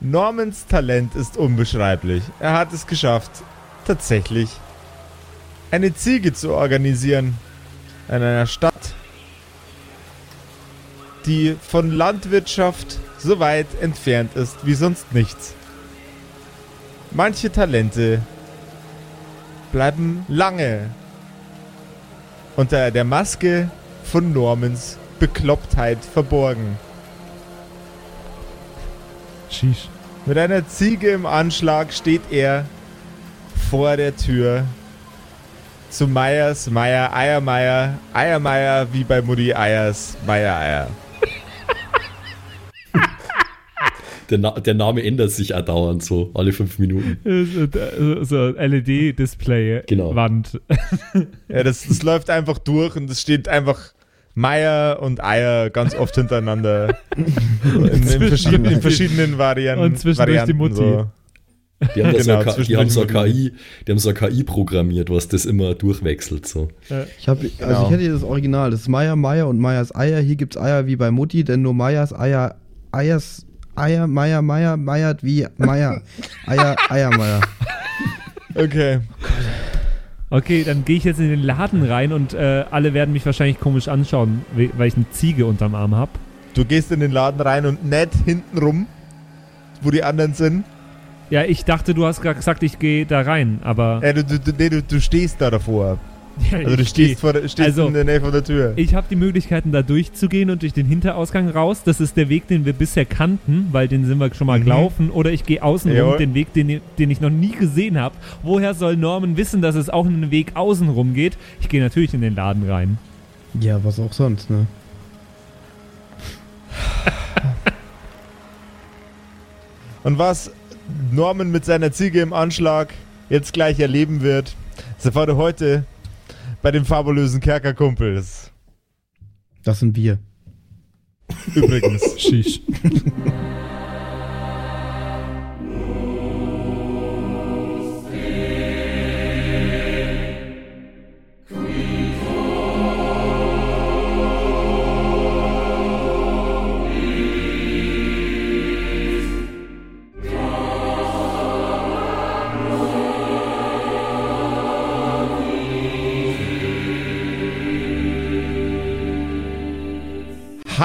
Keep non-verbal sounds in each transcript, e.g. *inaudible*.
Normans Talent ist unbeschreiblich. Er hat es geschafft, tatsächlich eine Ziege zu organisieren in einer Stadt, die von Landwirtschaft so weit entfernt ist wie sonst nichts. Manche Talente bleiben lange unter der Maske von Normans Beklopptheit verborgen. Sheesh. Mit einer Ziege im Anschlag steht er vor der Tür zu Meyers, Meier, Eiermeier, Eiermeier wie bei Mutti Eiers, Meier Eier. *laughs* Der, Na der Name ändert sich auch dauernd so, alle fünf Minuten. *laughs* So, so LED-Display, Genau. Wand. Ja, das, das läuft einfach durch und es steht einfach Meier und Eier ganz oft hintereinander. *laughs* in, in, verschiedenen, in verschiedenen Varianten. Und zwischendurch die Varianten Mutti. So. *laughs* Die haben, so, Genau, eine K- die haben so KI, die haben so KI programmiert, was das immer durchwechselt. So. Ich habe, also Genau. ich hätte hier das Original. Das ist Meier, Meier und Meyers Eier. Hier gibt's Eier wie bei Mutti, denn nur Meyers Eier, Eiers, Eier, Meier, Meier, Meiert wie Meier, *laughs* Eier, Eiermeier. Okay. Okay, dann gehe ich jetzt in den Laden rein und äh, alle werden mich wahrscheinlich komisch anschauen, we- weil ich eine Ziege unterm Arm habe. Du gehst in den Laden rein und nicht hinten rum, wo die anderen sind. Ja, ich dachte, du hast gerade gesagt, ich gehe da rein, aber Äh, du, du, du, nee, du, du stehst da davor. Ja, Also du ich stehst, steh. vor stehst Also, in der Nähe von der Tür. Ich habe die Möglichkeiten, da durchzugehen und durch den Hinterausgang raus. Das ist der Weg, den wir bisher kannten, weil den sind wir schon mal Mhm. gelaufen. Oder ich gehe außen rum, Jawohl. den Weg, den, den ich noch nie gesehen habe. Woher soll Norman wissen, dass es auch einen Weg außen rum geht? Ich gehe natürlich in den Laden rein. Ja, was auch sonst, ne? *laughs* Und was Norman mit seiner Ziege im Anschlag jetzt gleich erleben wird, das erfahrt ihr heute bei den fabulösen Kerkerkumpels. Das sind wir. Übrigens. *laughs* Schisch.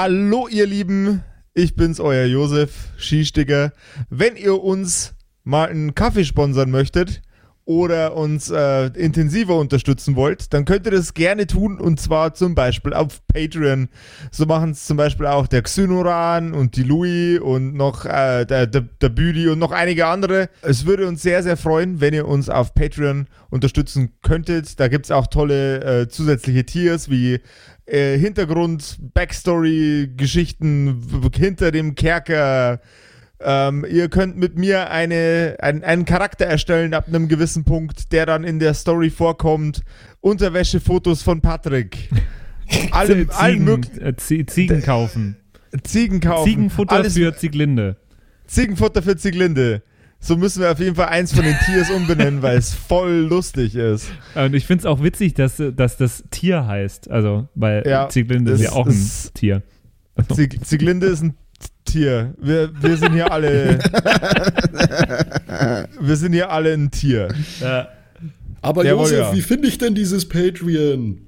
Hallo ihr Lieben, ich bin's, euer Josef Skistigger. Wenn ihr uns mal einen Kaffee sponsern möchtet oder uns äh, intensiver unterstützen wollt, dann könnt ihr das gerne tun und zwar zum Beispiel auf Patreon. So machen es zum Beispiel auch der Xynoran und die Louis und noch äh, der, der, der Büdi und noch einige andere. Es würde uns sehr, sehr freuen, wenn ihr uns auf Patreon unterstützen könntet. Da gibt's auch tolle äh, zusätzliche Tiers wie äh, Hintergrund, Backstory, Geschichten hinter dem Kerker. Ähm, ihr könnt mit mir eine, ein, einen Charakter erstellen ab einem gewissen Punkt, der dann in der Story vorkommt. Unterwäschefotos von Patrick. *laughs* Alle, allen Ziegen, möglichen äh, Zie- Ziegen kaufen. Ziegen kaufen. Ziegenfutter Alles, für Zieglinde. Ziegenfutter für Zieglinde. So müssen wir auf jeden Fall eins von den Tiers umbenennen, weil es voll lustig ist. Und ich finde es auch witzig, dass, äh, dass das Tier heißt. Also, weil Ja, Zieglinde ist ja auch ein Tier. Zieg Zieglinde ist ein Tier. Wir, wir sind hier alle. *laughs* wir sind hier alle ein Tier. Ja. Aber Jawohl, Josef, ja. wie finde ich denn dieses Patreon?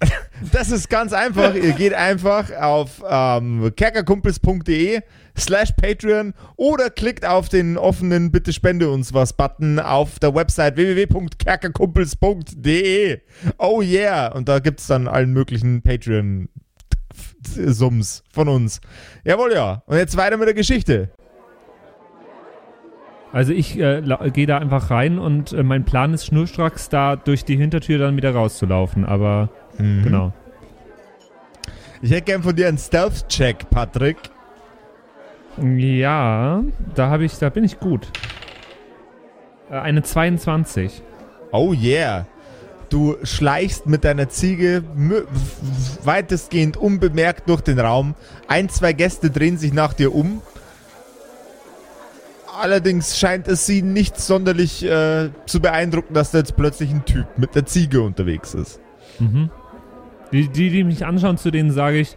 *laughs* Das ist ganz einfach. Ihr geht einfach auf ähm, kerkerkumpels.de slash Patreon oder klickt auf den offenen Bitte spende uns was Button auf der Website www.kerkerkumpels.de. Oh yeah. Und da gibt es dann allen möglichen Patreon Sums von uns. Jawohl, ja. Und jetzt weiter mit der Geschichte. Also ich äh, gehe da einfach rein und äh, mein Plan ist schnurstracks da durch die Hintertür dann wieder rauszulaufen. Aber genau. Ich hätte gern von dir einen Stealth-Check, Patrick. Ja, da habe ich, da bin ich gut. Äh, eine 22. Oh yeah. Du schleichst mit deiner Ziege weitestgehend unbemerkt durch den Raum. Ein, zwei Gäste drehen sich nach dir um. Allerdings scheint es sie nicht sonderlich äh, zu beeindrucken, dass da jetzt plötzlich ein Typ mit der Ziege unterwegs ist. Mhm. Die, die, die mich anschauen, zu denen sage ich,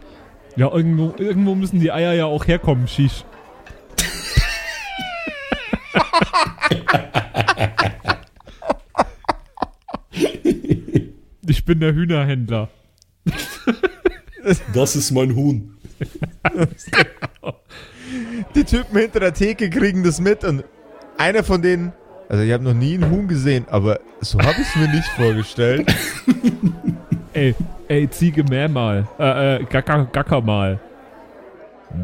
ja, irgendwo, irgendwo müssen die Eier ja auch herkommen, Shish. *laughs* bin der Hühnerhändler. *laughs* Das ist mein Huhn. *laughs* Die Typen hinter der Theke kriegen das mit und einer von denen, also ich habe noch nie einen Huhn gesehen, aber so habe ich es mir nicht vorgestellt. *laughs* Ey, ey, Ziege mehr mal. Äh, äh, Gacker, Gacker mal.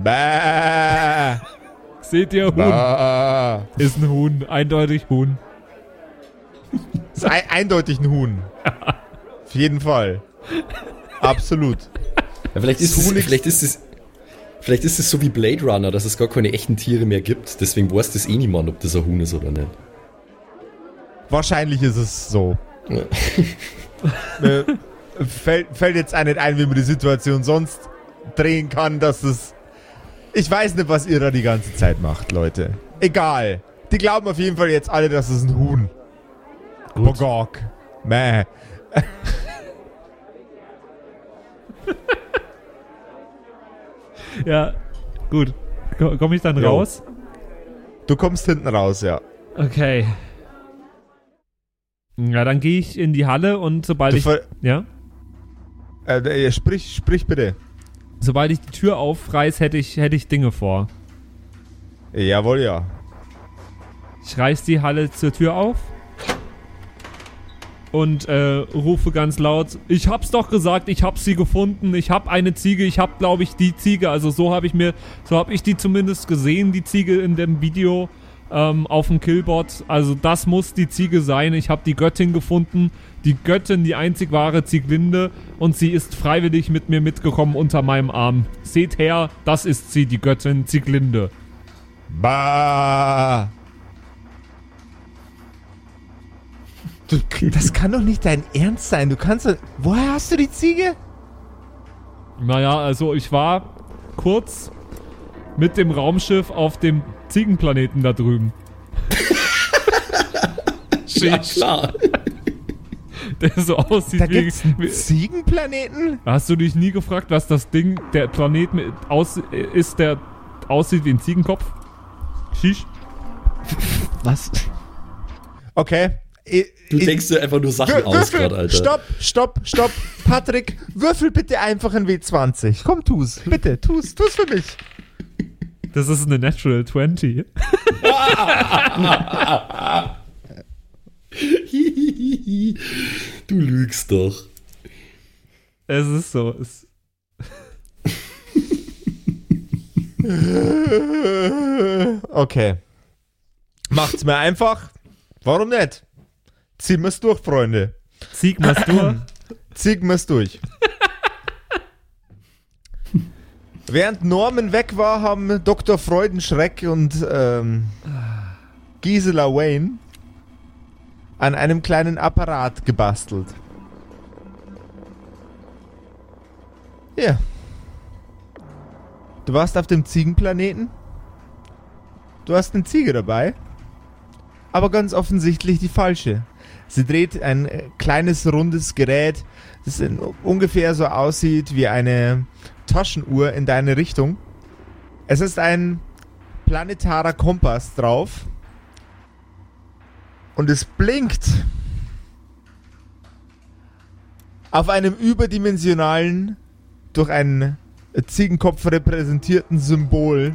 Bäh, Seht ihr, Huhn? bäh. Ist ein Huhn, eindeutig Huhn. Ist ein, eindeutig ein Huhn. Auf jeden Fall. Absolut. Ja, vielleicht, ist es, vielleicht, ist es, vielleicht ist es so wie Blade Runner, dass es gar keine echten Tiere mehr gibt. Deswegen weiß das eh niemand, ob das ein Huhn ist oder nicht. Wahrscheinlich ist es so. Ja. *laughs* Mir fällt, fällt jetzt auch nicht ein, wie man die Situation sonst drehen kann, dass es. Ich weiß nicht, was ihr da die ganze Zeit macht, Leute. Egal. Die glauben auf jeden Fall jetzt alle, dass es ein Huhn. Bogok. Mäh. *laughs* *laughs* Ja, gut. Ko- Komm ich dann Jo. raus? Du kommst hinten raus, ja. Okay. Ja, dann gehe ich in die Halle und sobald ich. Ja? äh, sprich, sprich bitte. Sobald ich die Tür aufreiß, hätte ich, hätte ich Dinge vor. Jawohl, ja. Ich reiß die Halle zur Tür auf und äh, rufe ganz laut: Ich hab's doch gesagt, ich hab sie gefunden. Ich hab eine Ziege. Ich hab, glaube ich, die Ziege. Also so habe ich mir, so habe ich die zumindest gesehen, die Ziege in dem Video ähm, auf dem Killbot. Also das muss die Ziege sein. Ich habe die Göttin gefunden. Die Göttin, die einzig wahre Zieglinde. Und sie ist freiwillig mit mir mitgekommen unter meinem Arm. Seht her, das ist sie, die Göttin Zieglinde. Bah. *laughs* das kann doch nicht dein Ernst sein. Du kannst doch, Woher hast du die Ziege? Naja, also ich war kurz mit dem Raumschiff auf dem Ziegenplaneten da drüben. *laughs* Ja, klar. *laughs* Der so aussieht Da wie, wie. Ziegenplaneten? Hast du dich nie gefragt, was das Ding, der Planet mit aus, ist, der aussieht wie ein Ziegenkopf? Shish? Was? Okay. Du denkst dir einfach nur Sachen Wür- aus gerade, Alter. Stopp, stopp, stopp. Patrick, würfel bitte einfach ein W20. Komm, tu's. Bitte, tu's. Tu's für mich. Das ist eine Natural 20. *laughs* du lügst doch. Es ist so. Es, *laughs* Okay. Macht's mir einfach. Warum nicht? Ziehen wir's durch, Freunde. Zieg mal's *clears throat* durch. Ziehen wir's durch. Während Norman weg war, haben Dr. Freudenschreck und ähm, Gisela Wayne an einem kleinen Apparat gebastelt. Ja. Du warst auf dem Ziegenplaneten? Du hast eine Ziege dabei? Aber ganz offensichtlich die falsche. Sie dreht ein äh, kleines rundes Gerät, das ungefähr so aussieht wie eine Taschenuhr in deine Richtung. Es ist ein planetarer Kompass drauf. Und es blinkt auf einem überdimensionalen, durch einen Ziegenkopf repräsentierten Symbol,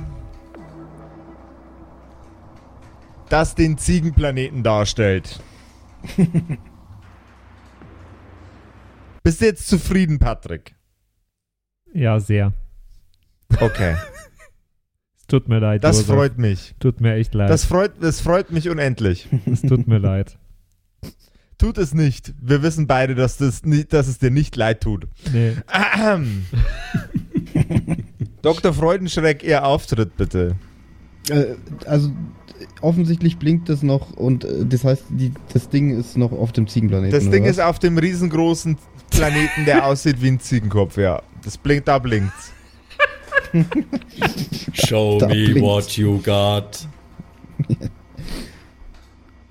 das den Ziegenplaneten darstellt. *laughs* Bist du jetzt zufrieden, Patrick? Ja, sehr. Okay, *laughs* Es tut mir leid. das Josef. freut mich. Tut mir echt leid. Das freut, das freut mich unendlich. es tut mir leid. *laughs* Tut es nicht. Wir wissen beide, dass, das nicht, dass es dir nicht leid tut. Nee. Ahem. Dr. Freudenschreck, Ihr Auftritt bitte. Äh, also offensichtlich blinkt das noch und äh, das heißt, die, das Ding ist noch auf dem Ziegenplaneten. Das Ding was? ist auf dem riesengroßen Planeten, der aussieht wie ein Ziegenkopf, ja. Das blinkt, da blinkt's. *laughs* Show Da me blinkt's. what you got.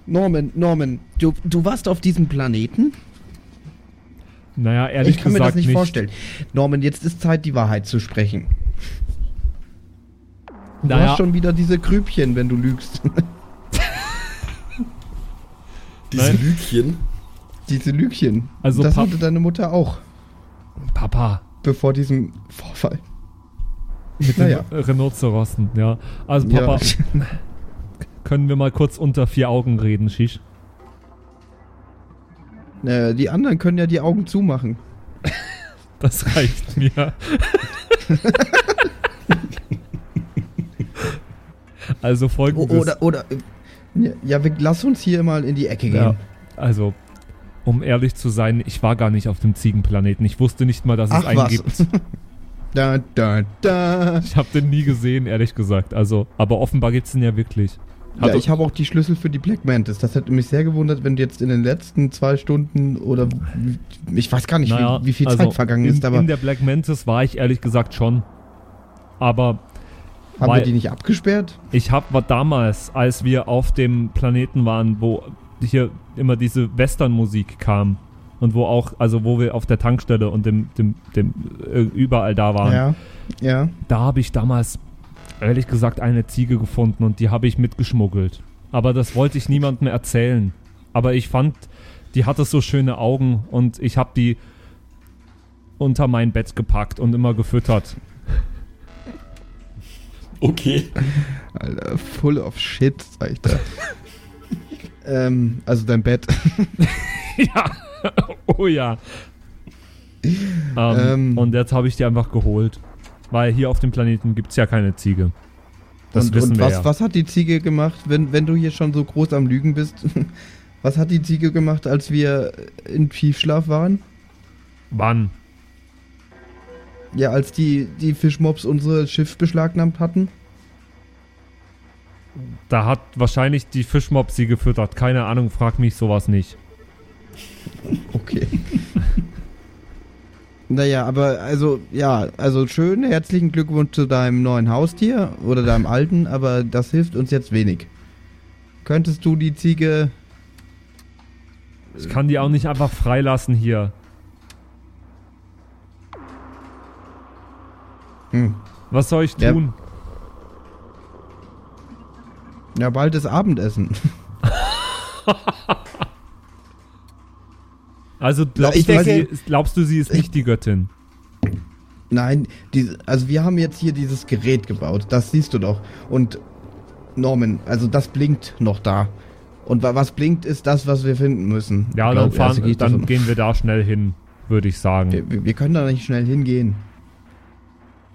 Norman, Norman, du, du warst auf diesem Planeten? Naja, ehrlich ich kann mir gesagt das nicht, vorstellen. Norman, jetzt ist Zeit, die Wahrheit zu sprechen. Du Naja, hast schon wieder diese Grübchen, wenn du lügst. *laughs* Diese Nein. Lügchen. Diese Lügchen. Also das Pap- hatte deine Mutter auch, Papa. bevor diesem Vorfall. Mit Naja. den Rhinozerossen, ja. Also Ja. Papa, *laughs* können wir mal kurz unter vier Augen reden, Shish? Äh, die anderen können ja die Augen zumachen. Das reicht mir. *laughs* also folgendes. oder, oder, äh, ja, wir, lass uns hier mal in die Ecke ja, gehen. also, um ehrlich zu sein, ich war gar nicht auf dem Ziegenplaneten. Ich wusste nicht mal, dass es Ach einen was. gibt. *laughs* Da, da, da. Ich habe den nie gesehen, ehrlich gesagt. Also, aber offenbar gibt's den ja wirklich. Ja, Hat- ich habe auch die Schlüssel für die Black Mantis. Das hätte mich sehr gewundert, wenn du jetzt in den letzten zwei Stunden oder ich weiß gar nicht, Naja, wie, wie viel also Zeit vergangen in, ist, aber in der Black Mantis war ich ehrlich gesagt schon. Aber haben weil- wir die nicht abgesperrt? ich habe damals, als wir auf dem Planeten waren, wo hier immer diese Western-Musik kam und wo auch, also wo wir auf der Tankstelle und dem, dem, dem äh, überall da waren, Ja, ja. da habe ich damals ehrlich gesagt eine Ziege gefunden und die habe ich mitgeschmuggelt. Aber das wollte ich niemandem erzählen. Aber ich fand, die hatte so schöne Augen und ich habe die unter mein Bett gepackt und immer gefüttert. Okay. Alter, full of shit, sag ich da. ähm, also dein Bett. *laughs* ja, oh ja. Ähm, Ähm. und jetzt habe ich die einfach geholt. Weil hier auf dem Planeten gibt es ja keine Ziege. Das und, wissen und wir was, ja. was hat die Ziege gemacht, wenn, wenn du hier schon so groß am Lügen bist? *laughs* was hat die Ziege gemacht, als wir in Tiefschlaf waren? Wann? Ja, als die, die Fischmobs unser Schiff beschlagnahmt hatten? Da hat wahrscheinlich die Fischmob sie gefüttert. Keine Ahnung, frag mich sowas nicht. Okay. naja, aber also, ja, also schön, herzlichen Glückwunsch zu deinem neuen Haustier oder deinem alten, aber das hilft uns jetzt wenig. Könntest du die Ziege. Ich kann die auch nicht einfach freilassen hier. Hm, Was soll ich Ja. tun? ja, bald ist Abendessen. *laughs* Also glaubst, du, denke- sie, ist- glaubst du, sie ist nicht die Göttin? Nein, die, also wir haben jetzt hier dieses Gerät gebaut, das siehst du doch. Und Norman, also das blinkt noch da. Und wa- was blinkt, ist das, was wir finden müssen. Ja, Glaub- dann, fahren, also dann davon- gehen wir da schnell hin, würde ich sagen. wir, wir können da nicht schnell hingehen.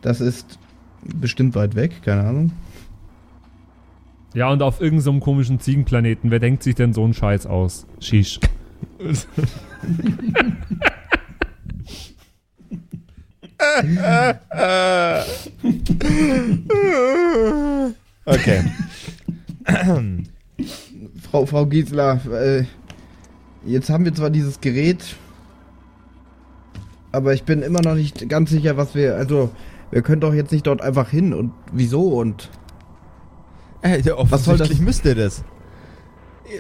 Das ist bestimmt weit weg, keine Ahnung. Ja, und auf irgendeinem so komischen Ziegenplaneten. Wer denkt sich denn so einen Scheiß aus? Shish. Okay. Frau, Frau Giesler, äh, jetzt haben wir zwar dieses Gerät, aber ich bin immer noch nicht ganz sicher, was wir, also, wir können doch jetzt nicht dort einfach hin und wieso und Äh, ja, Was soll das? offensichtlich müsst ihr das.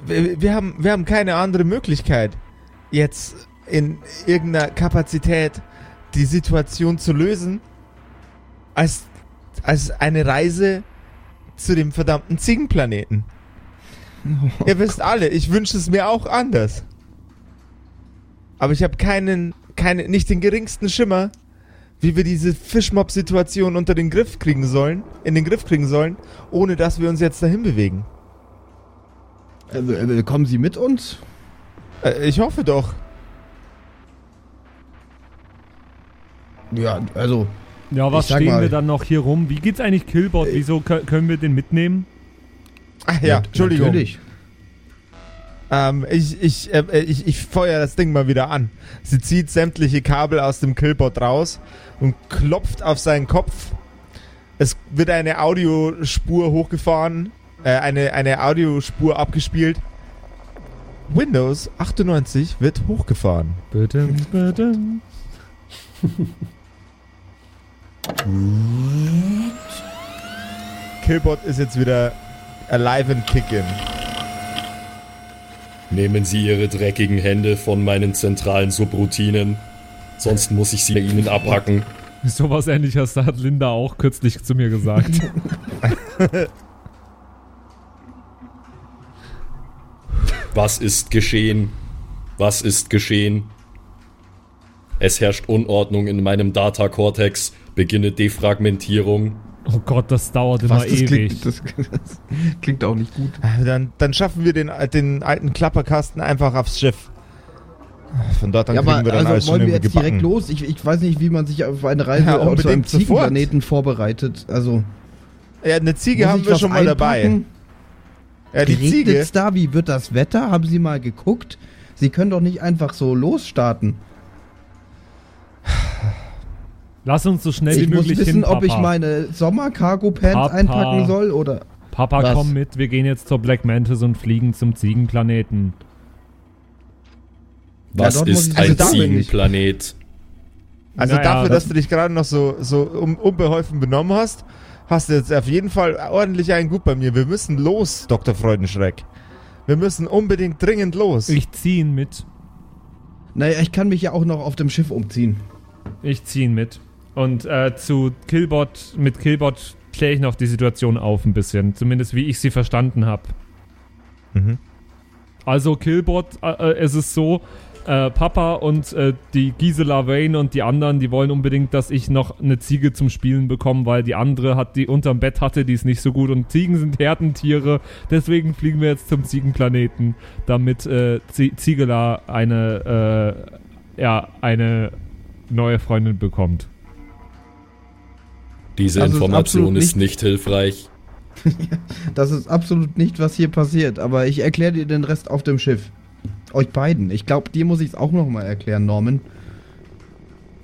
Wir, wir, haben, wir haben keine andere Möglichkeit, jetzt in irgendeiner Kapazität die Situation zu lösen, als, als eine Reise zu dem verdammten Ziegenplaneten. Ihr wisst alle, ich wünsche es mir auch anders. Aber ich habe keinen, keine, nicht den geringsten Schimmer, wie wir diese Fischmob-Situation unter den Griff kriegen sollen, in den Griff kriegen sollen, ohne dass wir uns jetzt dahin bewegen. äh, äh, kommen Sie mit uns? Äh, ich hoffe doch. Ja, also, Ja, was stehen mal- wir dann noch hier rum? Wie geht's eigentlich Killbot? Wieso kö- können wir den mitnehmen? Ach ja, Entschuldigung. Natürlich. Ähm, ich, ich, äh, ich, ich feuer das Ding mal wieder an. Sie zieht sämtliche Kabel aus dem Killbot raus und klopft auf seinen Kopf. Es wird eine Audiospur hochgefahren, äh, eine, eine Audiospur abgespielt. Windows 98 wird hochgefahren. Bitte, bitte. Killbot ist jetzt wieder alive and kicking. Nehmen Sie Ihre dreckigen Hände von meinen zentralen Subroutinen. Sonst muss ich sie Ihnen abhacken. Sowas ähnliches hat Linda auch kürzlich zu mir gesagt. *laughs* Was ist geschehen? Was ist geschehen? Es herrscht Unordnung in meinem Data Cortex. Beginne Defragmentierung. Oh Gott, das dauert immer das ewig. klingt, das, das *laughs* klingt auch nicht gut. Äh, Dann, dann schaffen wir den, den alten Klapperkasten einfach aufs Schiff. Von dort an ja, kriegen aber wir dann alles also schon wollen wir irgendwie jetzt direkt los? Ich, ich weiß nicht, wie man sich auf eine Reise Ja, auf so einem. Ziegenplaneten vorbereitet. Also Ja, eine Ziege haben wir schon mal dabei. einpacken? Ja, die Ziege. Regnet's da? Wie wird das Wetter? Haben Sie mal geguckt? Sie können doch nicht einfach so losstarten. Lass uns so schnell ich wie muss möglich wissen, hin, Papa. ob ich meine Sommer-Cargo-Pants Papa. einpacken soll oder. Papa, Was? komm mit, wir gehen jetzt zur Black Mantis und fliegen zum Ziegenplaneten. Was muss ist ich- ein also ich. Ziegenplanet? Also Naja, dafür, das- dass du dich gerade noch so, so um, unbeholfen benommen hast, hast du jetzt auf jeden Fall ordentlich einen gut bei mir. Wir müssen los, Dr. Freudenschreck. Wir müssen unbedingt dringend los. Ich zieh ihn mit. Naja, ich kann mich ja auch noch auf dem Schiff umziehen. Ich zieh ihn mit. Und äh, zu Killbot, mit Killbot kläre ich noch die Situation auf ein bisschen. Zumindest wie ich sie verstanden habe. Mhm. Also Killbot, äh, äh, es ist so, äh, Papa und äh, die Gisela Wayne und die anderen, die wollen unbedingt, dass ich noch eine Ziege zum Spielen bekomme, weil die andere hat die unterm Bett hatte, die ist nicht so gut und Ziegen sind Herdentiere. Deswegen fliegen wir jetzt zum Ziegenplaneten, damit äh, Zie- Ziegela eine, äh, ja, eine neue Freundin bekommt. Diese Also ist Information absolut ist nicht hilfreich. *laughs* Das ist absolut nicht, was hier passiert. Aber ich erkläre dir den Rest auf dem Schiff. Euch beiden. Ich glaube, dir muss ich es auch nochmal erklären, Norman.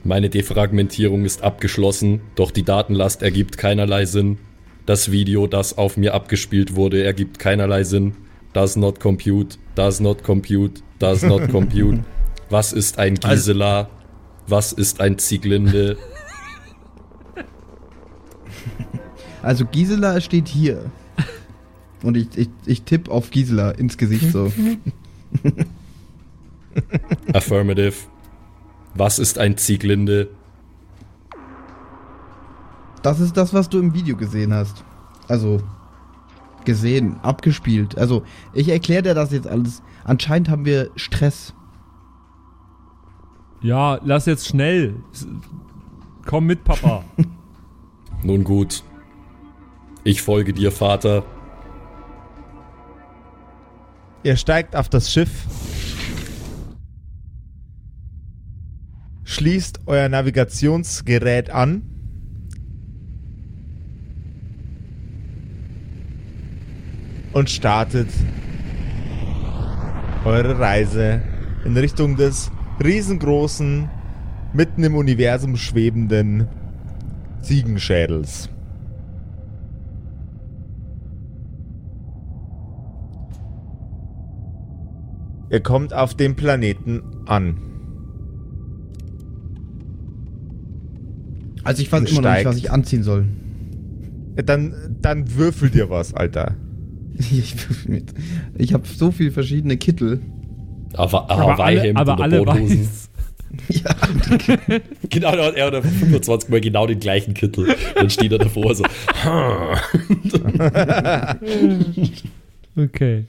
Meine Defragmentierung ist abgeschlossen, doch die Datenlast ergibt keinerlei Sinn. Das Video, das auf mir abgespielt wurde, ergibt keinerlei Sinn. Does not compute, does not compute, does not *laughs* compute. Was ist ein Gisela? Was ist ein Zieglinde? *laughs* Also Gisela steht hier. Und ich, ich, ich tippe auf Gisela ins Gesicht so. *laughs* Affirmative. Was ist ein Zieglinde? Das ist das, was du im Video gesehen hast. Also gesehen, abgespielt. Also ich erkläre dir das jetzt alles. Anscheinend haben wir Stress. Ja, lass jetzt schnell. Komm mit, Papa. *laughs* Nun gut. Ich folge dir, Vater. Ihr steigt auf das Schiff, schließt euer Navigationsgerät an. Und startet eure Reise in Richtung des riesengroßen, mitten im Universum schwebenden Ziegenschädels. Ihr kommt auf dem Planeten an. Also ich weiß immer noch nicht, was ich anziehen soll. Dann, dann würfel dir was, Alter. *laughs* Ich, ich habe so viele verschiedene Kittel. Aber, aber alle, Hawaii-Hemd aber oder alle weiß. *laughs* Ja, *laughs* Genau, er hat 25 Mal genau den gleichen Kittel. Dann steht er davor so. Okay.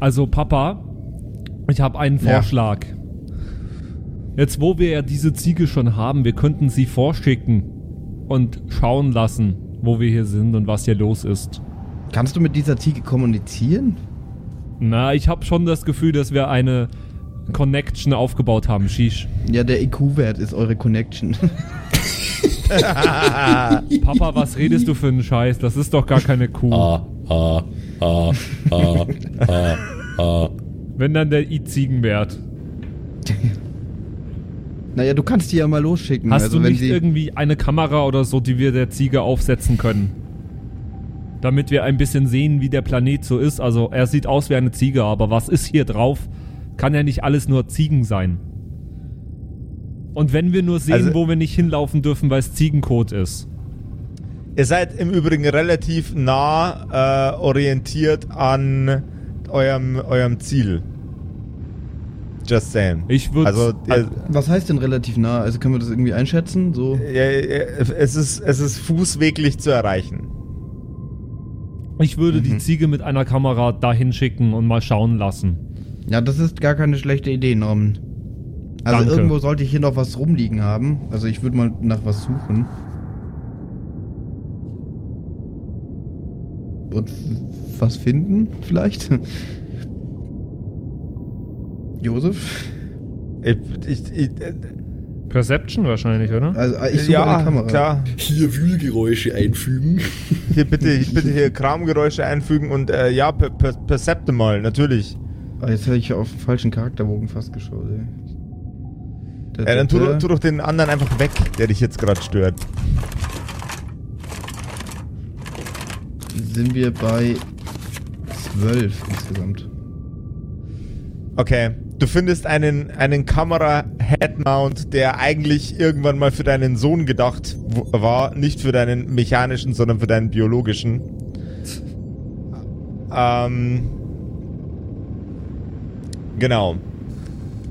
Also, Papa, ich habe einen Ja. Vorschlag. Jetzt, wo wir ja diese Ziege schon haben, wir könnten sie vorschicken und schauen lassen, wo wir hier sind und was hier los ist. kannst du mit dieser Ziege kommunizieren? Na, ich habe schon das Gefühl, dass wir eine Connection aufgebaut haben, Shish. Ja, der IQ-Wert ist eure Connection. *laughs* Papa, was redest du für einen Scheiß? Das ist doch gar keine Kuh. Ah, ah, ah, ah, ah, ah. Wenn dann der I-Ziegenwert. naja, du kannst die ja mal losschicken. Hast also du wenn nicht sie, irgendwie eine Kamera oder so, die wir der Ziege aufsetzen können? Damit wir ein bisschen sehen, wie der Planet so ist. Also er sieht aus wie eine Ziege, aber was ist hier drauf? Kann ja nicht alles nur Ziegen sein. Und wenn wir nur sehen, Also- wo wir nicht hinlaufen dürfen, weil es Ziegenkot ist. Ihr seid im Übrigen relativ nah äh, orientiert an eurem, eurem Ziel. Just saying. Ich würde Also, ihr, Was heißt denn relativ nah? Also können wir das irgendwie einschätzen? So. ja, ja, es, ist, es ist fußweglich zu erreichen. Ich würde die Ziege mit einer Kamera dahin schicken und mal schauen lassen. Ja, das ist gar keine schlechte Idee, Norman. Also Danke. irgendwo sollte ich hier noch was rumliegen haben. Also ich würde mal nach was suchen. Und was finden, vielleicht? Josef? Ich, ich, ich, äh, Perception wahrscheinlich, oder? Also ich suche ja, eine Kamera. klar. Hier Wühlgeräusche einfügen. Hier bitte, bitte hier Kramgeräusche einfügen und äh, ja, per, per, Percepte mal, natürlich. Ah, jetzt hätte ich auf den falschen Charakterbogen fast geschaut, ey. Ja, dann tu, tu doch den anderen einfach weg, der dich jetzt gerade stört. Sind wir bei 12 insgesamt. Okay. Du findest einen, einen Kamera-Headmount, der eigentlich irgendwann mal für deinen Sohn gedacht war. Nicht für deinen mechanischen, sondern für deinen biologischen. Ähm. Genau.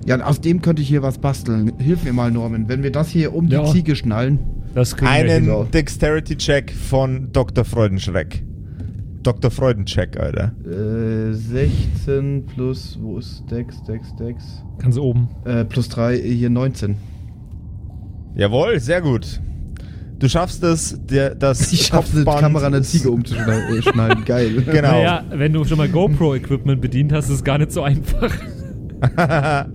Ja, aus dem könnte ich hier was basteln. Hilf mir mal, Norman. Wenn wir das hier um Ja. die Ziege schnallen. Das kriegen wir Einen. Dexterity-Check von Dr. Freudenschreck. Dr. Freudencheck, Alter. Äh, 16 plus, wo ist Dex, Dex, Dex? Ganz oben. Äh, plus 3, hier 19. Jawohl, sehr gut. Du schaffst es, der, das *laughs* Ich schaff's, Kopfband- Kamera eine Ziege umzuschneiden. Geil. *laughs* Genau. Naja, wenn du schon mal GoPro-Equipment bedient hast, ist es gar nicht so einfach. *laughs*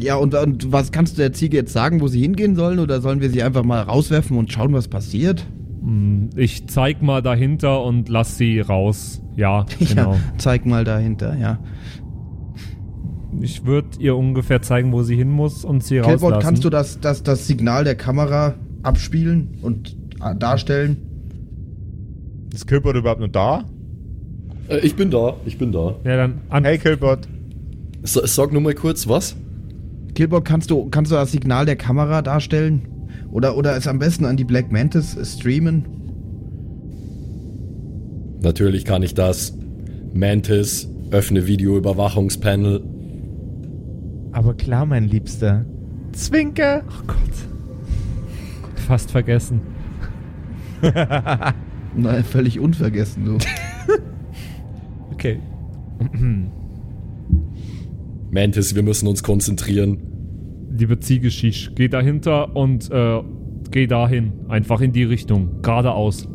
Ja, und, und was kannst du der Ziege jetzt sagen, wo sie hingehen sollen? Oder sollen wir sie einfach mal rauswerfen und schauen, was passiert? Hm, Ich zeig mal dahinter und lass sie raus. Ja, *laughs* genau. Ja, zeig mal dahinter, ja. Ich würde ihr ungefähr zeigen, wo sie hin muss und sie Killbot, rauslassen. kannst du das, das, das Signal der Kamera abspielen und äh, darstellen? Ist Kilbot überhaupt noch da? Äh, ich bin da, ich bin da. Ja, dann an. Hey Kilbot. So, sag nur mal kurz, was? Killbot, kannst du, kannst du das Signal der Kamera darstellen? Oder, oder es am besten an die Black Mantis streamen? Natürlich kann ich das. Mantis, öffne Videoüberwachungspanel. Aber klar, mein Liebster. Zwinker. Oh Gott. Fast vergessen. *laughs* Nein, völlig unvergessen, du. *laughs* Okay. Mantis, wir müssen uns konzentrieren. Liebe Ziege Shish, geh dahinter und äh, geh dahin. Einfach in die Richtung. Geradeaus.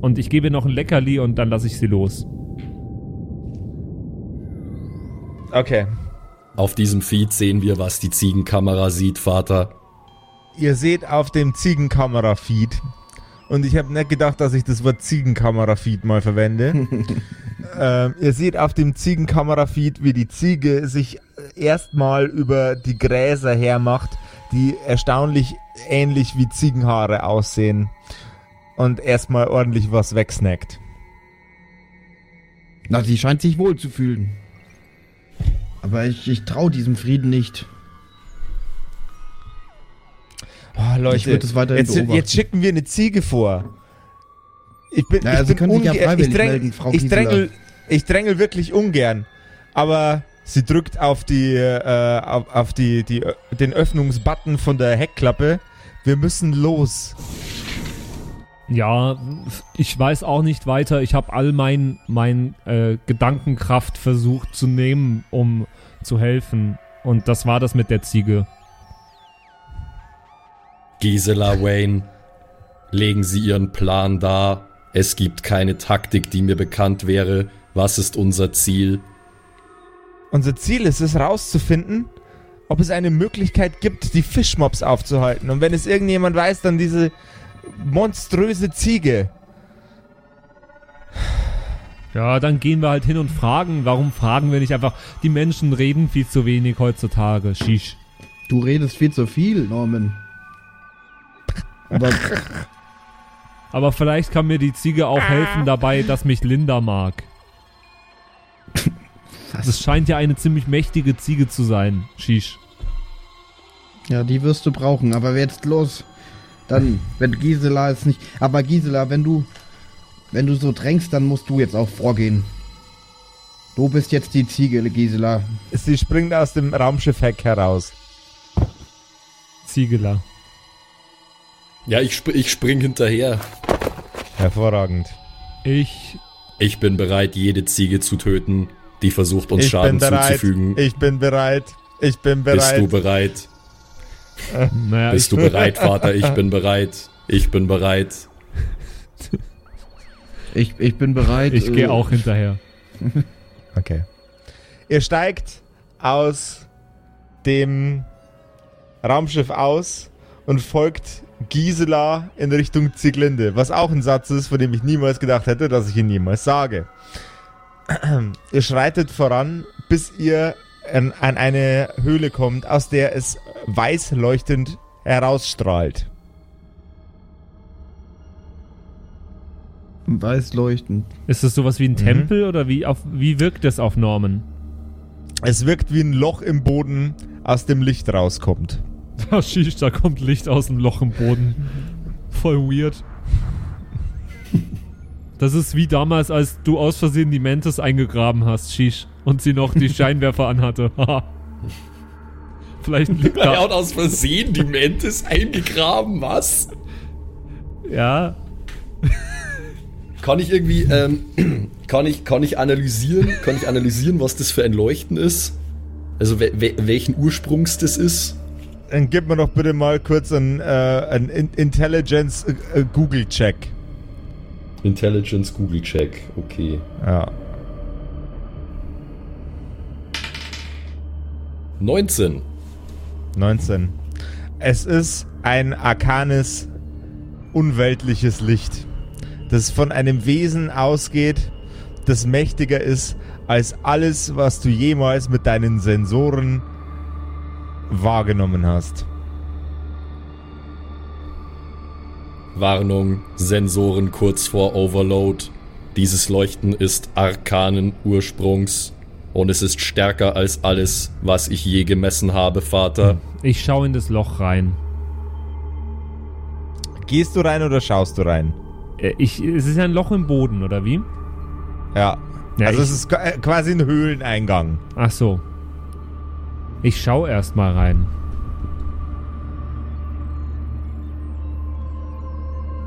Und ich gebe noch ein Leckerli und dann lasse ich sie los. Okay. Auf diesem Feed sehen wir, was die Ziegenkamera sieht, Vater. Ihr seht auf dem Ziegenkamera-Feed. Und ich habe nicht gedacht, dass ich das Wort Ziegenkamera-Feed mal verwende. *laughs* ähm, ihr seht auf dem Ziegenkamera-Feed, wie die Ziege sich erstmal über die Gräser hermacht, die erstaunlich ähnlich wie Ziegenhaare aussehen. Und erstmal ordentlich was wegsnackt. Na, sie scheint sich wohl zu fühlen. Aber ich, ich traue diesem Frieden nicht. Oh, Leute, Ich würd es weiterhin jetzt, beobachten. jetzt schicken wir eine Ziege vor. Ich bin, Naja, ich Sie bin können sich ja ich dräng, melden, Frau ich drängel, ich drängel wirklich ungern. Aber sie drückt auf die, äh, auf, auf die, die, den Öffnungsbutton von der Heckklappe. Wir müssen los. Ja, ich weiß auch nicht weiter. Ich habe all mein, mein äh, Gedankenkraft versucht zu nehmen, um zu helfen. Und das war das mit der Ziege. Gisela Wayne, legen Sie Ihren Plan dar. Es gibt keine Taktik, die mir bekannt wäre. Was ist unser Ziel? Unser Ziel ist es, rauszufinden, ob es eine Möglichkeit gibt, die Fischmobs aufzuhalten. Und wenn es irgendjemand weiß, dann diese monströse Ziege. Ja, dann gehen wir halt hin und fragen. Warum fragen wir nicht einfach? Die Menschen reden viel zu wenig heutzutage. Shish. Du redest viel zu viel, Norman. Aber *laughs* Aber vielleicht kann mir die Ziege auch helfen dabei, dass mich Linda mag. Das scheint ja eine ziemlich mächtige Ziege zu sein. Shish. Ja, die wirst du brauchen, aber jetzt los. Dann, wenn Gisela es nicht. Aber Gisela, wenn du. Wenn du so drängst, dann musst du jetzt auch vorgehen. Du bist jetzt die Ziege, Gisela. Sie springt aus dem Raumschiff-Heck heraus. Ziegler. Ja, ich, sp ich spring hinterher. Hervorragend. Ich. Ich bin bereit, jede Ziege zu töten, die versucht, uns ich Schaden bin bereit. zuzufügen. Ich bin bereit. Ich bin bereit. Bist du bereit? Naja, Bist du *laughs* bereit, Vater? Ich bin bereit. Ich bin bereit. Ich, ich bin bereit. ich gehe äh, auch hinterher. *laughs* Okay. Ihr steigt aus dem Raumschiff aus und folgt Gisela in Richtung Zieglinde, was auch ein Satz ist, von dem ich niemals gedacht hätte, dass ich ihn jemals sage. *clears throat* ihr schreitet voran, bis ihr an, an eine Höhle kommt, aus der es weiß leuchtend herausstrahlt. Weiß leuchtend. Ist das sowas wie ein Tempel oder wie, auf, wie wirkt das auf Norman? Es wirkt wie ein Loch im Boden, aus dem Licht rauskommt. *laughs* Da schießt, da kommt Licht aus dem Loch im Boden. Voll weird. Das ist wie damals, als du aus Versehen die Mantis eingegraben hast, Shish, und sie noch die *laughs* Scheinwerfer anhatte. Haha. Vielleicht liegt da. hat aus Versehen die Mantis eingegraben, was? Ja, Kann ich irgendwie, ähm, kann ich, kann ich analysieren, kann ich analysieren, was das für ein Leuchten ist? Also we we welchen Ursprungs das ist? Dann gib mir doch bitte mal kurz einen, äh, einen In Intelligence äh, äh, Google-Check. Intelligence Google Check, okay. Ja. 19. 19. Es ist ein arkanes, unweltliches Licht, das von einem Wesen ausgeht, das mächtiger ist als alles, was du jemals mit deinen Sensoren wahrgenommen hast. Warnung, Sensoren kurz vor Overload. Dieses Leuchten ist arkanen Ursprungs und es ist stärker als alles, was ich je gemessen habe, Vater. ich schaue in das Loch rein. Gehst du rein oder schaust du rein? Äh, Ich, es ist ja ein Loch im Boden, oder wie? Ja. Ja, also ich- es ist äh, quasi ein Höhleneingang. Ach so. Ich schaue erst mal rein.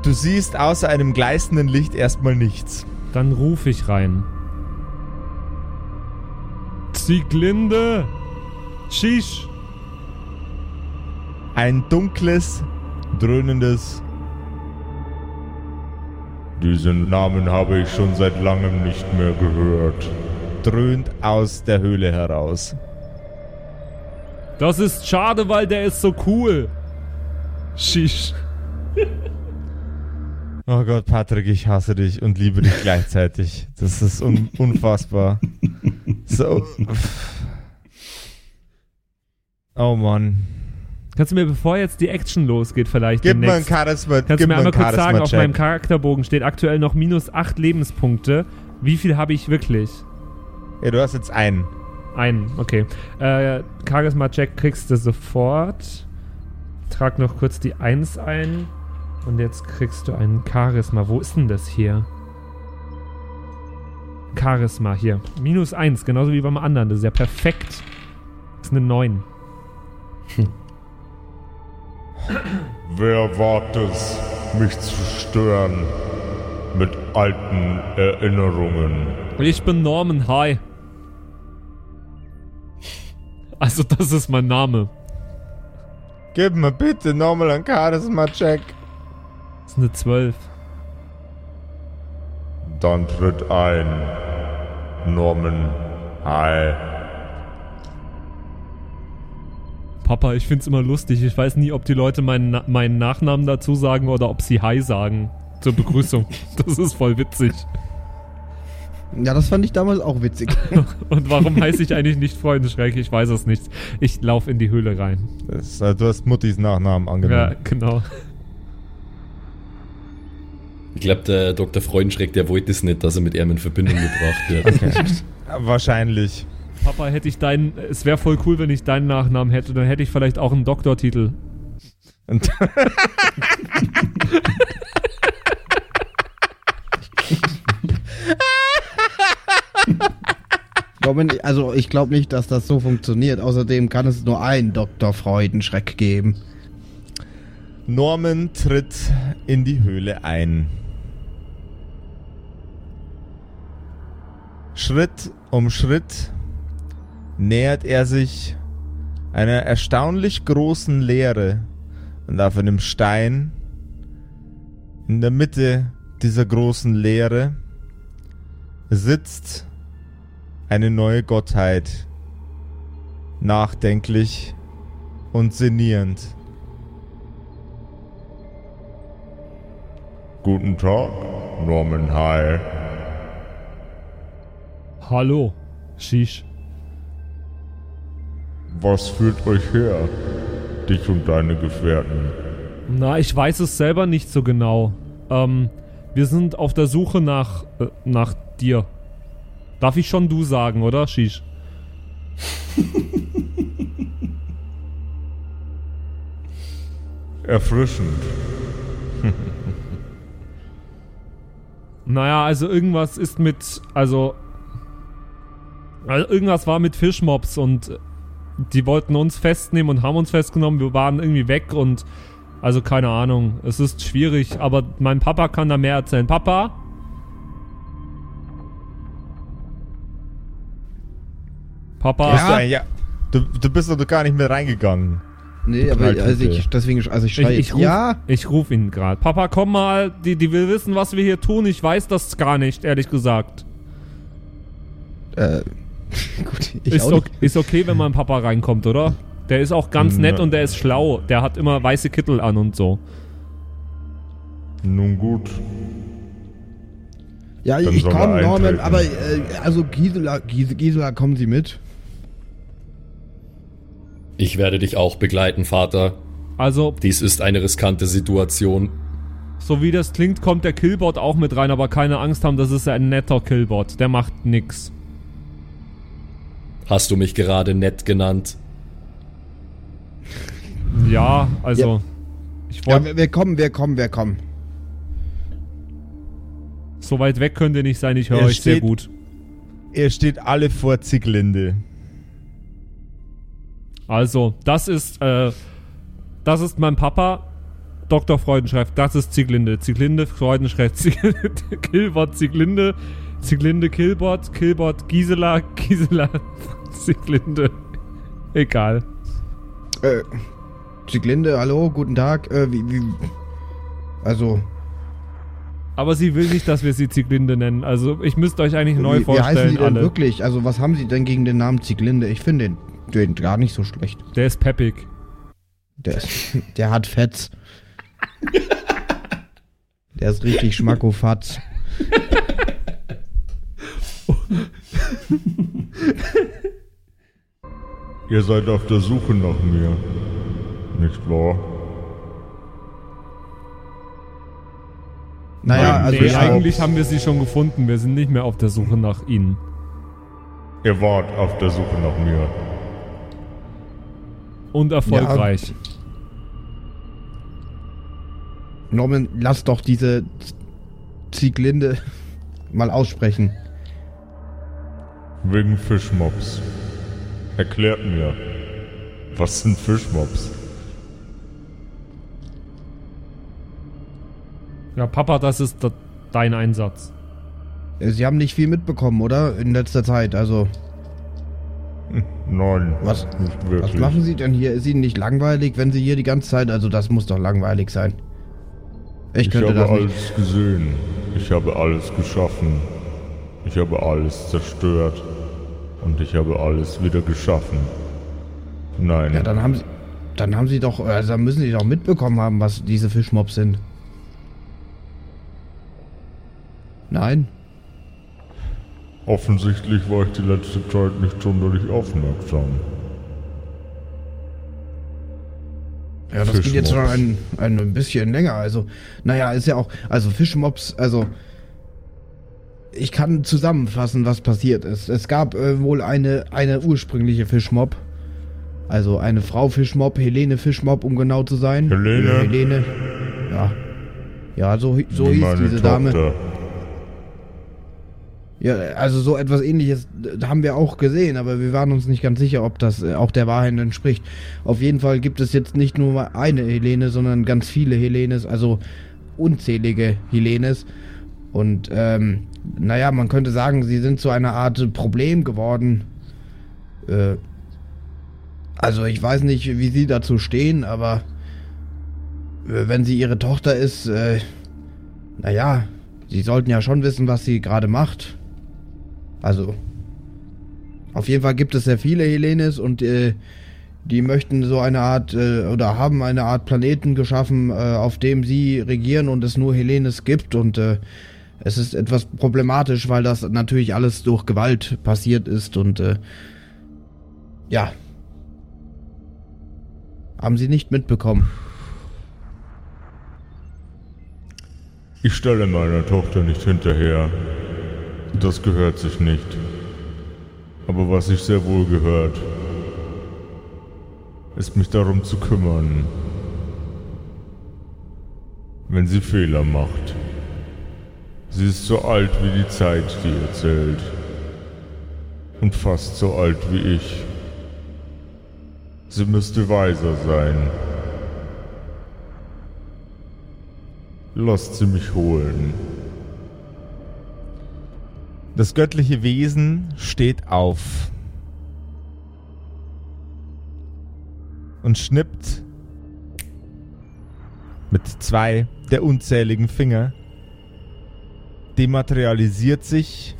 Du siehst außer einem gleißenden Licht erstmal nichts. Dann rufe ich rein. Zieglinde! Shish! Ein dunkles, dröhnendes. Diesen Namen habe ich schon seit langem nicht mehr gehört. Dröhnt aus der Höhle heraus. Das ist schade, weil der ist so cool. Shish. Oh Gott, Patrick, ich hasse dich und liebe dich gleichzeitig. Das ist un unfassbar. So. Oh Mann. Kannst du mir, bevor jetzt die Action losgeht, vielleicht Gib mir ein demnächst, Charisma. kannst du mir einmal kurz sagen, auf meinem. Charakterbogen steht aktuell noch minus 8 Lebenspunkte. Wie viel habe ich wirklich? Ja, du hast jetzt einen. Einen, okay. Äh, Charisma-Check kriegst du sofort. Trag noch kurz die 1 ein. Und jetzt kriegst du einen Charisma. Wo ist denn das hier? Charisma hier. Minus 1, genauso wie beim anderen. Das ist ja perfekt. Das ist eine 9. Wer wagt es, mich zu stören mit alten Erinnerungen? Ich bin Norman, hi. Also, das ist mein Name. Gib mir bitte nochmal einen Charisma-Check. Das ist eine 12. Dann tritt ein. Norman. Hi. Papa, ich find's immer lustig. Ich weiß nie, ob die Leute meinen, Na meinen Nachnamen dazu sagen oder ob sie Hi sagen. Zur Begrüßung. *laughs* Das ist voll witzig. Ja, das fand ich damals auch witzig. *laughs* Und warum heiße ich eigentlich nicht Freundeschreck? Ich weiß es nicht. Ich laufe in die Höhle rein. Das, äh, du hast Muttis Nachnamen Ja, angenommen. genau. Ich glaube, der Dr. Freudenschreck, der wollte es nicht, dass er mit ihm in Verbindung gebracht wird. *laughs* Ja, Wahrscheinlich. Papa, hätte ich deinen. Es wäre voll cool, wenn ich deinen Nachnamen hätte. Dann hätte ich vielleicht auch einen Doktortitel. *laughs* Und Robin, *laughs* also ich glaube nicht, dass das so funktioniert. Außerdem kann es nur einen Dr. Freudenschreck geben. Norman tritt in die Höhle ein. Schritt um Schritt nähert er sich einer erstaunlich großen Leere und auf einem Stein in der Mitte dieser großen Leere sitzt eine neue Gottheit, nachdenklich und sinnierend. Guten Tag, Norman High. Hallo, Shish. Was führt euch her, dich und deine Gefährten? Na, ich weiß es selber nicht so genau. Ähm, wir sind auf der Suche nach, äh, nach dir. Darf ich schon du sagen, oder, Shish? *laughs* Erfrischend. *laughs* Naja, also irgendwas ist mit, also, also irgendwas war mit Fischmobs und die wollten uns festnehmen und haben uns festgenommen. Wir waren irgendwie weg und, also keine Ahnung, es ist schwierig, aber mein Papa kann da mehr erzählen. Papa? Papa? Bist du, ein- ja, du, du bist doch gar nicht mehr reingegangen. Nee, aber also ich, deswegen, also ich schreie Ich, ich ruf, ja, ich ruf ihn gerade. Papa, komm mal, die, die will wissen, was wir hier tun. Ich weiß das gar nicht, ehrlich gesagt. äh, *laughs* gut, ich Ist, auch ok ist okay, wenn mein Papa reinkommt, oder? Der ist auch ganz nett Na. und der ist schlau. Der hat immer weiße Kittel an und so. Nun gut, Ja, Dann ich komme, Norman, eintreten. aber äh, also Gisela, Gise, Gisela, kommen Sie mit? Ich werde dich auch begleiten, Vater. Also, Dies ist eine riskante Situation. so wie das klingt, kommt der Killbot auch mit rein, aber keine Angst haben, das ist ein netter Killbot. Der macht nix. Hast du mich gerade nett genannt? *laughs* Ja, also. Ich Ja, wollte. wir, wir kommen, wir kommen, wir kommen. so weit weg könnt ihr nicht sein, ich höre Er euch sehr steht- gut. Ihr steht alle vor Zieglinde. Also, das ist, äh, das ist mein Papa. Dr. Freudenschreif, das ist Zieglinde. Zieglinde, Freudenschreif, *laughs* Zieglinde, Killbot, Zieglinde, Zieglinde, Killbot, Killbot, Gisela, Gisela, *laughs* Zieglinde. Egal. Äh, Zieglinde, hallo, guten Tag. Äh, wie, wie, also, Aber sie will nicht, dass wir sie Zieglinde nennen. Also, ich müsste euch eigentlich neu wie, wie heißen vorstellen, Sie denn alle. wirklich? Also, was haben Sie denn gegen den Namen Zieglinde? Ich finde den, den gar nicht so schlecht. Der ist peppig. Der, ist, *laughs* der hat Fetz. Der ist richtig schmackofatz. ihr seid auf der Suche nach mir. Nicht wahr? Naja, Nein, also nee, eigentlich haben wir sie schon gefunden. Wir sind nicht mehr auf der Suche nach ihnen. Ihr wart auf der Suche nach mir. Und erfolgreich. Norman, lass doch diese Zieglinde mal aussprechen. Wegen Fischmobs. Erklärt mir. Was sind Fischmobs? Ja, Papa, das ist dein Einsatz. Sie haben nicht viel mitbekommen, oder? In letzter Zeit. Also, *laughs* Nein, Was- nicht wirklich. was machen Sie denn hier? Ist Ihnen nicht langweilig, wenn Sie hier die ganze Zeit. Also, das muss doch langweilig sein. Ich Ich könnte habe das nicht. alles gesehen. Ich habe alles geschaffen. Ich habe alles zerstört. Und ich habe alles wieder geschaffen. Nein. Ja, dann haben Sie. Dann haben Sie doch. Also, dann müssen Sie doch mitbekommen haben, was diese Fischmobs sind. Nein? Offensichtlich war ich die letzte Zeit nicht sonderlich aufmerksam. Ja, das geht jetzt schon ein, ein bisschen länger. Also, naja, ist ja auch. Also, Fischmobs, also. Ich kann zusammenfassen, was passiert ist. Es gab äh, wohl eine, eine ursprüngliche Fischmob. Also eine Frau Fischmob, Helene Fischmob, um genau zu sein. Helene? Helene. Ja. Ja, so, so hieß diese Dame. Ja, also so etwas ähnliches äh, haben wir auch gesehen, aber wir waren uns nicht ganz sicher, ob das äh, auch der Wahrheit entspricht. Auf jeden Fall gibt es jetzt nicht nur eine Helene, sondern ganz viele Helenes, also unzählige Helenes. Und ähm, naja, man könnte sagen, sie sind zu einer Art Problem geworden. Äh, also ich weiß nicht, wie sie dazu stehen, aber äh, wenn sie ihre Tochter ist, äh, naja, sie sollten ja schon wissen, was sie gerade macht. Also, auf jeden Fall gibt es sehr viele Helenes und äh, die möchten so eine Art äh, oder haben eine Art Planeten geschaffen, äh, auf dem sie regieren und es nur Helenes gibt und äh, es ist etwas problematisch, weil das natürlich alles durch Gewalt passiert ist und äh, ja. Haben sie nicht mitbekommen. Ich stelle meiner Tochter nicht hinterher. Das gehört sich nicht. Aber was sich sehr wohl gehört, ist mich darum zu kümmern, wenn sie Fehler macht. Sie ist so alt wie die Zeit, die ihr zählt. Und fast so alt wie ich. Sie müsste weiser sein. Lasst sie mich holen. Das göttliche Wesen steht auf und schnippt mit zwei der unzähligen Finger, dematerialisiert sich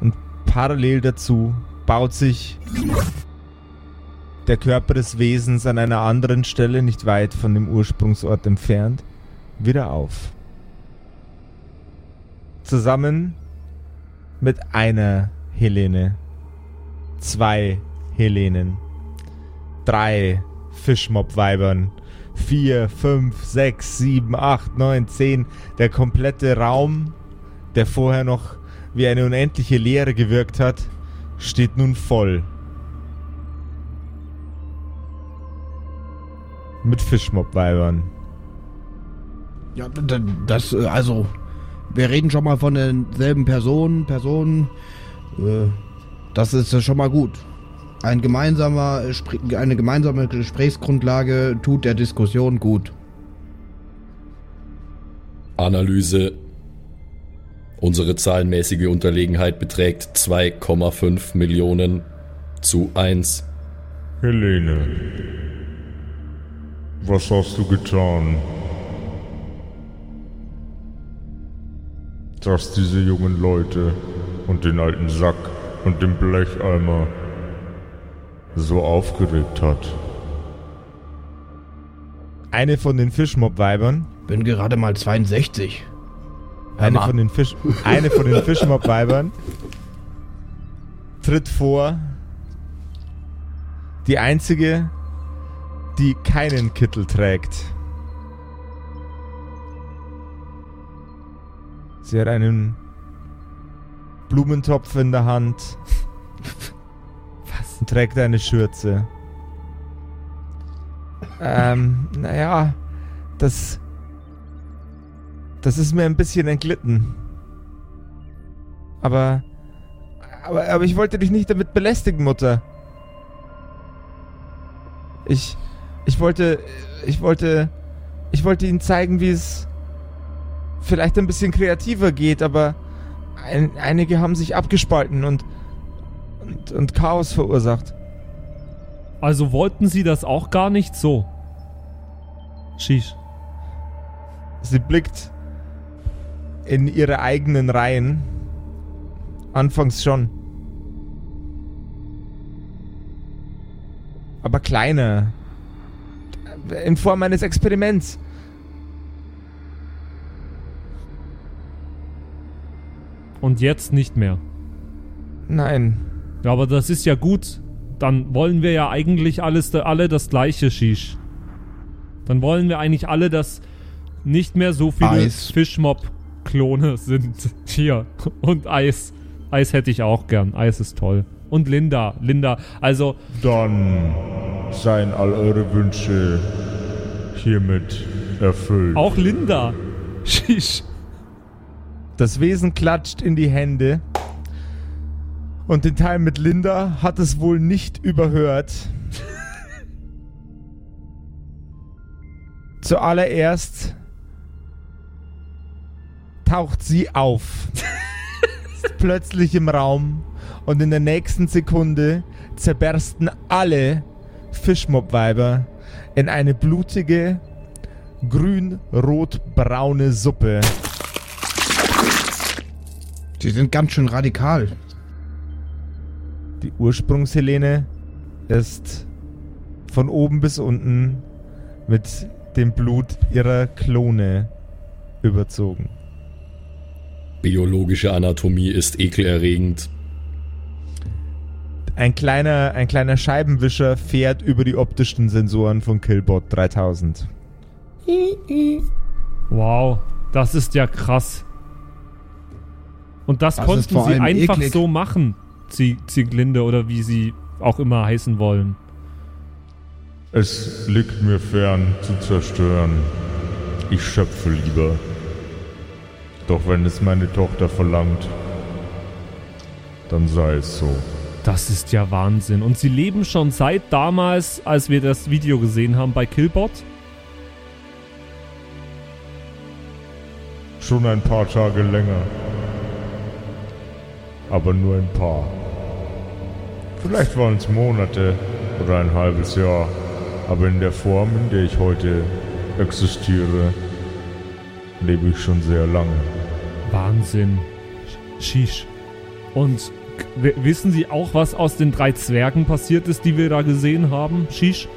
und parallel dazu baut sich der Körper des Wesens an einer anderen Stelle, nicht weit von dem Ursprungsort entfernt, wieder auf. Zusammen mit einer Helene, zwei Helenen, drei Fischmob-Weibern, vier, fünf, sechs, sieben, acht, neun, zehn. Der komplette Raum, der vorher noch wie eine unendliche Leere gewirkt hat, steht nun voll. Mit Fischmob-Weibern. Ja, das, äh, also, wir reden schon mal von denselben Personen, Personen. Äh, das ist schon mal gut. Ein gemeinsamer, äh, eine gemeinsame Gesprächsgrundlage tut der Diskussion gut. Analyse. Unsere zahlenmäßige Unterlegenheit beträgt 2,5 Millionen zu 1. Helene, was hast du getan? Das diese jungen Leute und den alten Sack und den Blecheimer so aufgeregt hat. Eine von den Fischmob-Weibern Bin gerade mal 62. Eine von den Fisch, eine von den Fischmob-Weibern tritt vor. Die einzige, die keinen Kittel trägt. Sie hat einen Blumentopf in der Hand. *laughs* Was? Und trägt eine Schürze. Ähm, naja, das das ist mir ein bisschen entglitten. Aber, aber, aber ich wollte dich nicht damit belästigen, Mutter. Ich, ich wollte, ich wollte, ich wollte ihnen zeigen, wie es vielleicht ein bisschen kreativer geht, aber ein, einige haben sich abgespalten und, und, und Chaos verursacht. Also wollten sie das auch gar nicht so. Shish. Sie blickt in ihre eigenen Reihen. Anfangs schon. Aber kleiner. In Form eines Experiments. Und jetzt nicht mehr. Nein. Ja, aber das ist ja gut. Dann wollen wir ja eigentlich alles, alle das gleiche, Shish. Dann wollen wir eigentlich alle, dass nicht mehr so viele. Fischmob-Klone sind. *laughs* Hier. Und Eis. Eis hätte ich auch gern. Eis ist toll. Und Linda. Linda. Also, Dann seien all eure Wünsche hiermit erfüllt. auch Linda. *laughs* Shish. Das Wesen klatscht in die Hände. Und den Teil mit Linda hat es wohl nicht überhört. *laughs* Zuallererst taucht sie auf. Plötzlich im Raum und in der nächsten Sekunde zerbersten alle Fischmob-Weiber in eine blutige, grün-rot-braune Suppe. Sie sind ganz schön radikal. Die Ursprungshelene ist von oben bis unten mit dem Blut ihrer Klone überzogen. Biologische Anatomie ist ekelerregend. Ein kleiner, ein kleiner Scheibenwischer fährt über die optischen Sensoren von Killbot 3000. Wow, das ist ja krass. Und das, Das konnten sie einfach eklig. so machen, Zie- Zieglinde oder wie sie auch immer heißen wollen. Es liegt mir fern zu zerstören. Ich schöpfe lieber. Doch wenn es meine Tochter verlangt, dann sei es so. Das ist ja Wahnsinn. Und sie leben schon seit damals, als wir das Video gesehen haben bei Killbot. Schon ein paar Tage länger. Aber nur ein paar. Vielleicht waren es Monate oder ein halbes Jahr. Aber in der Form, in der ich heute existiere, lebe ich schon sehr lange. Wahnsinn. Shish. Und wissen Sie auch, was aus den drei Zwergen passiert ist, die wir da gesehen haben? Shish?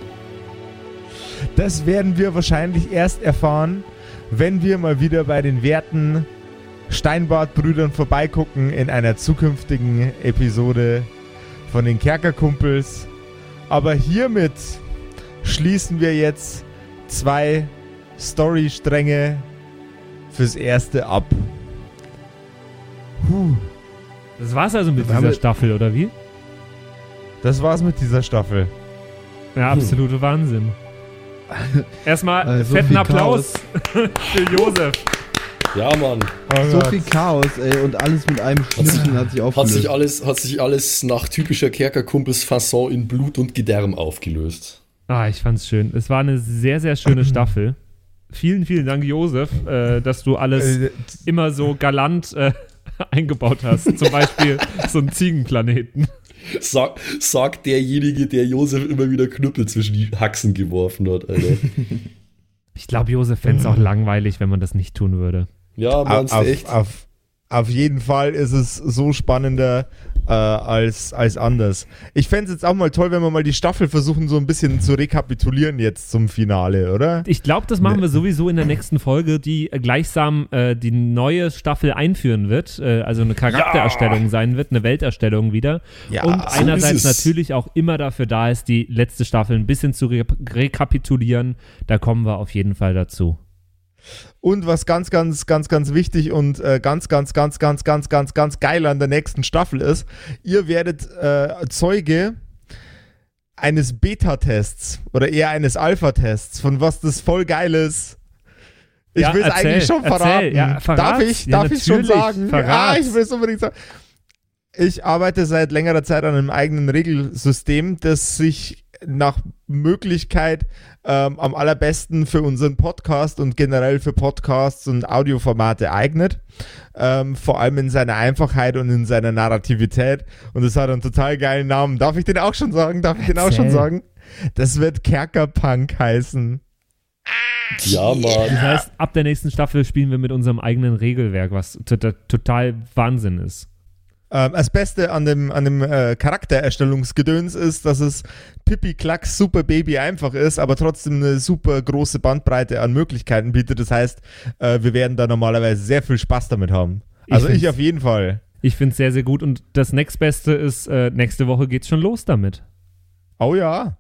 Das werden wir wahrscheinlich erst erfahren, wenn wir mal wieder bei den werten Steinbart-Brüdern vorbeigucken in einer zukünftigen Episode von den Kerkerkumpels. Aber hiermit schließen wir jetzt zwei Storystränge fürs erste ab. Puh, Das war's also mit dieser Staffel, oder wie? das war's mit dieser Staffel. Ja, absolute Wahnsinn. *laughs* Erstmal Äh, so fetten Applaus *laughs* für Josef. Ja, Mann. Oh So viel Chaos, ey, und alles mit einem Schnipsen hat sich Hat aufgelöst. sich alles, hat sich alles nach typischer Kerkerkumpels-Fasson in Blut und Gedärm aufgelöst. Ah, ich fand's schön. Es war eine sehr, sehr schöne *clears throat* Staffel. Vielen, vielen Dank, Josef, äh, dass du alles Äh, immer so galant äh, *laughs* eingebaut hast. Zum Beispiel so einen Ziegenplaneten. Sag, sagt derjenige, der Josef immer wieder Knüppel zwischen die Haxen geworfen hat, Alter. Ich glaube, Josef fänd's auch langweilig, wenn man das nicht tun würde. Ja, meinst du auf, echt? Auf, auf jeden Fall ist es so spannender äh, als, als anders. Ich fände es jetzt auch mal toll, wenn wir mal die Staffel versuchen, so ein bisschen zu rekapitulieren jetzt zum Finale, oder? Ich glaube, das machen wir sowieso in der nächsten Folge, die äh, gleichsam äh, die neue Staffel einführen wird. Äh, also eine Charaktererstellung sein wird, eine Welterstellung wieder. Ja, und so einerseits ist es. natürlich auch immer dafür da ist, die letzte Staffel ein bisschen zu re rekapitulieren. Da kommen wir auf jeden Fall dazu. Und was ganz, ganz, ganz, ganz wichtig und äh, ganz, ganz, ganz, ganz, ganz, ganz, ganz geil an der nächsten Staffel ist, ihr werdet äh, Zeuge eines Beta-Tests oder eher eines Alpha-Tests, von was das voll geil ist. Ich Ja, will es eigentlich schon verraten. Ja, darf ich, Ja, darf ich schon sagen? Verrat's. ich will es unbedingt sagen. Ich arbeite seit längerer Zeit an einem eigenen Regelsystem, das sich nach Möglichkeit ähm, am allerbesten für unseren Podcast und generell für Podcasts und Audioformate eignet. Ähm, vor allem in seiner Einfachheit und in seiner Narrativität. Und es hat einen total geilen Namen. Darf ich den auch schon sagen? Darf ich den auch schon sagen? Das wird Kerkerpunk heißen. Ja, Mann. Das heißt, ab der nächsten Staffel spielen wir mit unserem eigenen Regelwerk, was to- total Wahnsinn ist. Ähm, das Beste an dem, an dem äh, Charaktererstellungsgedöns ist, dass es Pippi Klacks super Baby einfach ist, aber trotzdem eine super große Bandbreite an Möglichkeiten bietet. Das heißt, äh, wir werden da normalerweise sehr viel Spaß damit haben. Ich Also ich, find's- auf jeden Fall. Ich finde es sehr, sehr gut. Und das nächstbeste ist, äh, nächste Woche geht's schon los damit. Oh ja.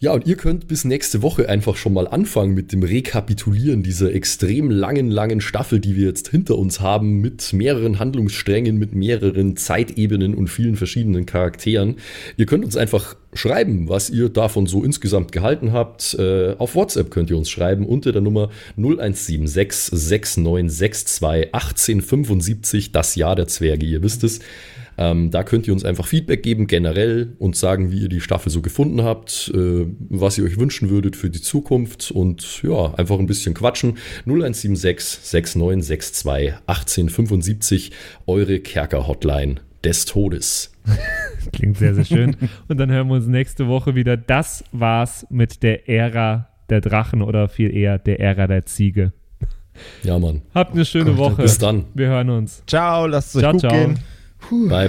Ja, und ihr könnt bis nächste Woche einfach schon mal anfangen mit dem Rekapitulieren dieser extrem langen, langen Staffel, die wir jetzt hinter uns haben, mit mehreren Handlungssträngen, mit mehreren Zeitebenen und vielen verschiedenen Charakteren. Ihr könnt uns einfach schreiben, was ihr davon so insgesamt gehalten habt. Äh, auf WhatsApp könnt ihr uns schreiben unter der Nummer 0176 6962 1875, das Jahr der Zwerge, ihr wisst es. Ähm, da könnt ihr uns einfach Feedback geben, generell, und sagen, wie ihr die Staffel so gefunden habt, äh, was ihr euch wünschen würdet für die Zukunft und ja, einfach ein bisschen quatschen. 0176 6962 1875, eure Kerker-Hotline des Todes. *laughs* Klingt sehr, sehr schön. Und dann hören wir uns nächste Woche wieder. Das war's mit der Ära der Drachen oder viel eher der Ära der Ziege. Ja, Mann. Habt eine schöne Gott, Woche. Bis dann. Wir hören uns. Ciao, lasst es euch Ciao, gut ciao. gehen. Puh, Bye,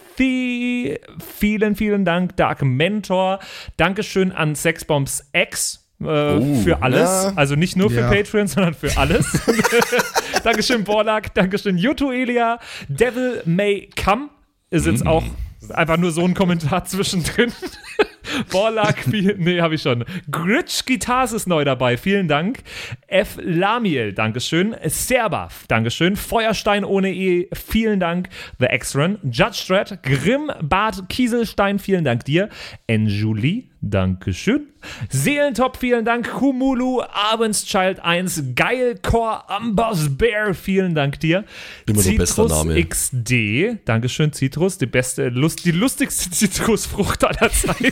Kimmithy, vielen, vielen Dank, Dark Mentor, Dankeschön an Sexbombs X. Äh, für alles, ja. also nicht nur für Ja. Patreon, sondern für alles. *laughs* Dankeschön, Borlak. Dankeschön, Yuto Elia. Devil May Come ist jetzt auch einfach nur so ein Kommentar *laughs* zwischendrin. *laughs* Borlak, viel, nee, habe ich schon. Gritsch Guitars ist neu dabei, vielen Dank. F. Lamiel, Dankeschön. Serbaf, Dankeschön. Feuerstein ohne E, vielen Dank. The X-Run, Judge Dredd, Grimm, Bart Kieselstein, vielen Dank dir. Enjulie, Dankeschön. Seelentop, vielen Dank. Humulu, Abendschild 1, Geilcore, Amboss Bear, vielen Dank dir. Immer Citrus Name. XD, Dankeschön, Citrus, die beste, Lust, die lustigste *laughs* Zitrusfrucht aller Zeiten.